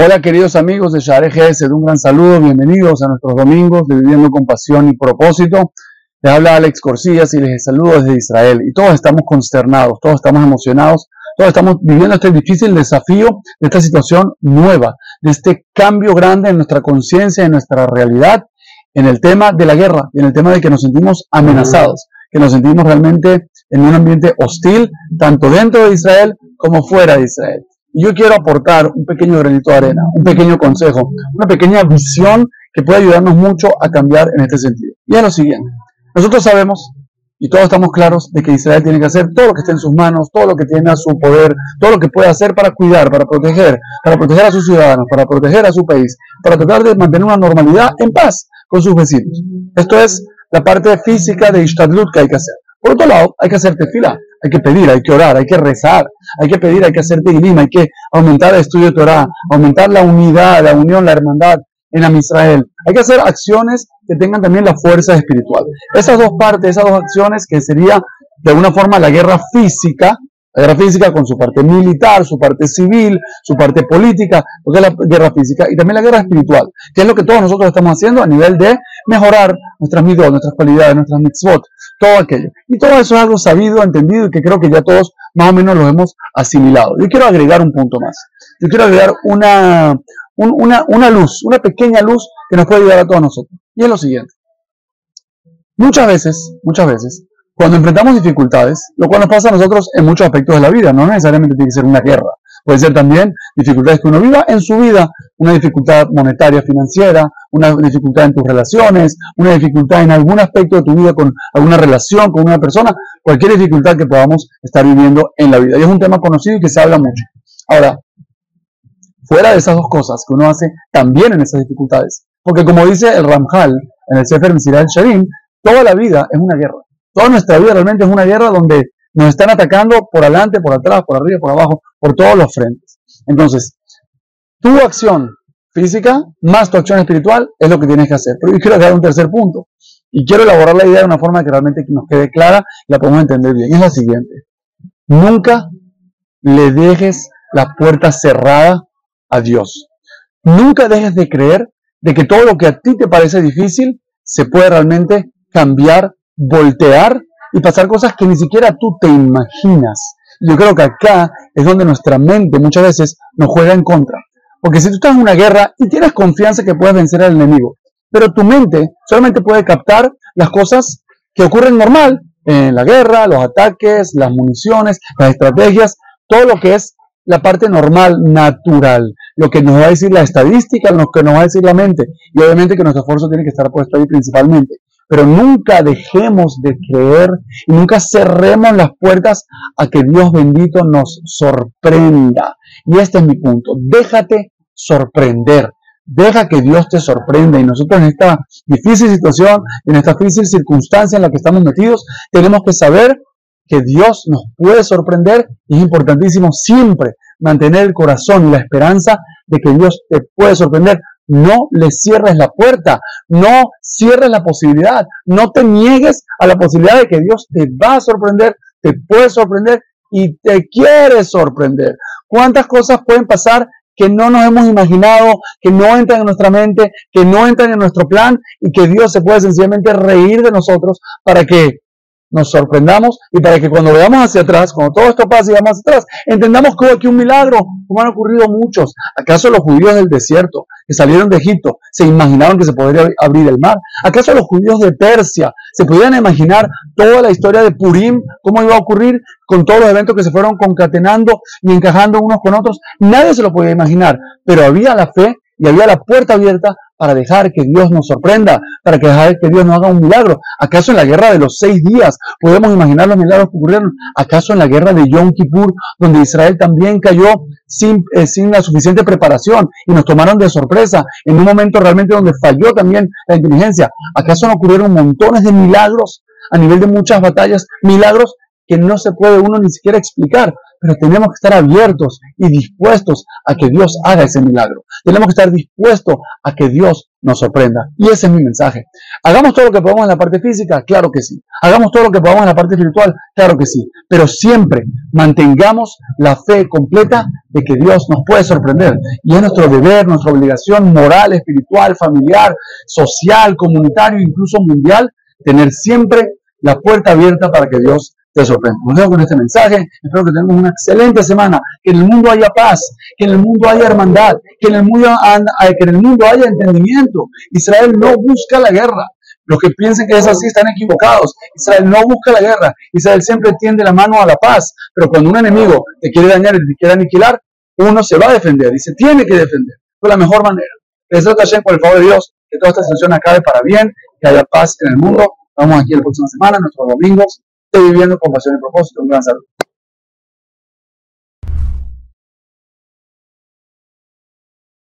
Hola queridos amigos de Share GS, un gran saludo, bienvenidos a nuestros domingos de Viviendo con Pasión y Propósito. Les habla Alex Corsillas y les saludo desde Israel. Y todos estamos consternados, todos estamos emocionados, todos estamos viviendo este difícil desafío de esta situación nueva, de este cambio grande en nuestra conciencia, en nuestra realidad, en el tema de la guerra y en el tema de que nos sentimos amenazados, que nos sentimos realmente en un ambiente hostil, tanto dentro de Israel como fuera de Israel. Yo quiero aportar un pequeño granito de arena, un pequeño consejo, una pequeña visión que puede ayudarnos mucho a cambiar en este sentido. Y es lo siguiente. Nosotros sabemos y todos estamos claros de que Israel tiene que hacer todo lo que esté en sus manos, todo lo que tiene a su poder, todo lo que puede hacer para cuidar, para proteger, para proteger a sus ciudadanos, para proteger a su país, para tratar de mantener una normalidad en paz con sus vecinos. Esto es la parte física de Ishtadlut que hay que hacer. Por otro lado, hay que hacer tefila, hay que pedir, hay que orar, hay que rezar, hay que pedir, hay que hacer tegilim, hay que aumentar el estudio de Torah, aumentar la unidad, la unión, la hermandad en Am Israel. Hay que hacer acciones que tengan también la fuerza espiritual. Esas dos partes, esas dos acciones que sería de alguna forma la guerra física, la guerra física con su parte militar, su parte civil, su parte política, lo que es la guerra física, y también la guerra espiritual, que es lo que todos nosotros estamos haciendo a nivel de mejorar nuestras midot, nuestras cualidades, nuestras mitzvot, todo aquello. Y todo eso es algo sabido, entendido y que creo que ya todos más o menos lo hemos asimilado. Yo quiero agregar un punto más. Yo quiero agregar una, una, una luz, una pequeña luz que nos puede ayudar a todos nosotros. Y es lo siguiente. Muchas veces, muchas veces, cuando enfrentamos dificultades, lo cual nos pasa a nosotros en muchos aspectos de la vida, no necesariamente tiene que ser una guerra, puede ser también dificultades que uno viva en su vida, una dificultad monetaria, financiera, una dificultad en tus relaciones, una dificultad en algún aspecto de tu vida con alguna relación con una persona, cualquier dificultad que podamos estar viviendo en la vida. Y es un tema conocido y que se habla mucho. Ahora, fuera de esas dos cosas que uno hace también en esas dificultades, porque como dice el Ramjal en el Sefer Mesirat Sharim, toda la vida es una guerra. Toda nuestra vida realmente es una guerra donde nos están atacando por adelante, por atrás, por arriba, por abajo, por todos los frentes. Entonces, tu acción física más tu acción espiritual es lo que tienes que hacer. Pero yo quiero dar un tercer punto. Y quiero elaborar la idea de una forma que realmente nos quede clara y la podemos entender bien. Es la siguiente. Nunca le dejes la puerta cerrada a Dios. Nunca dejes de creer de que todo lo que a ti te parece difícil se puede realmente cambiar voltear y pasar cosas que ni siquiera tú te imaginas. Yo creo que acá es donde nuestra mente muchas veces nos juega en contra. Porque si tú estás en una guerra y tienes confianza que puedes vencer al enemigo, pero tu mente solamente puede captar las cosas que ocurren normal en la guerra, los ataques, las municiones, las estrategias, todo lo que es la parte normal, natural, lo que nos va a decir la estadística, lo que nos va a decir la mente. Y obviamente que nuestro esfuerzo tiene que estar puesto ahí principalmente pero nunca dejemos de creer y nunca cerremos las puertas a que Dios bendito nos sorprenda. Y este es mi punto. Déjate sorprender. Deja que Dios te sorprenda. Y nosotros en esta difícil situación, en esta difícil circunstancia en la que estamos metidos, tenemos que saber que Dios nos puede sorprender y es importantísimo siempre mantener el corazón y la esperanza de que Dios te puede sorprender no le cierres la puerta, no cierres la posibilidad, no te niegues a la posibilidad de que Dios te va a sorprender, te puede sorprender y te quiere sorprender. ¿Cuántas cosas pueden pasar que no nos hemos imaginado, que no entran en nuestra mente, que no entran en nuestro plan y que Dios se puede sencillamente reír de nosotros para que nos sorprendamos y para que cuando veamos hacia atrás, cuando todo esto pase y vamos hacia atrás, entendamos que hubo aquí un milagro, como han ocurrido muchos. ¿Acaso los judíos del desierto que salieron de Egipto se imaginaron que se podría abrir el mar? ¿Acaso los judíos de Persia se podían imaginar toda la historia de Purim, cómo iba a ocurrir con todos los eventos que se fueron concatenando y encajando unos con otros? Nadie se lo podía imaginar, pero había la fe y había la puerta abierta para dejar que Dios nos sorprenda, para que dejar que Dios nos haga un milagro. ¿Acaso en la guerra de los seis días podemos imaginar los milagros que ocurrieron? ¿Acaso en la guerra de Yom Kippur, donde Israel también cayó sin, eh, sin la suficiente preparación y nos tomaron de sorpresa en un momento realmente donde falló también la inteligencia? ¿Acaso no ocurrieron montones de milagros a nivel de muchas batallas? Milagros que no se puede uno ni siquiera explicar, pero tenemos que estar abiertos y dispuestos a que Dios haga ese milagro. Tenemos que estar dispuestos a que Dios nos sorprenda. Y ese es mi mensaje. ¿Hagamos todo lo que podamos en la parte física? Claro que sí. ¿Hagamos todo lo que podamos en la parte espiritual? Claro que sí. Pero siempre mantengamos la fe completa de que Dios nos puede sorprender. Y es nuestro deber, nuestra obligación moral, espiritual, familiar, social, comunitario, incluso mundial, tener siempre la puerta abierta para que Dios te vemos con este mensaje. Espero que tengamos una excelente semana. Que en el mundo haya paz, que en el mundo haya hermandad, que en el mundo, que en el mundo haya entendimiento. Israel no busca la guerra. Los que piensen que es así están equivocados. Israel no busca la guerra. Israel siempre tiende la mano a la paz. Pero cuando un enemigo te quiere dañar y te quiere aniquilar, uno se va a defender y se tiene que defender de la mejor manera. Les doy por el favor de Dios que toda esta situación acabe para bien, que haya paz en el mundo. Vamos aquí la próxima semana, nuestros domingos, estoy viviendo con pasión y propósito. Un gran.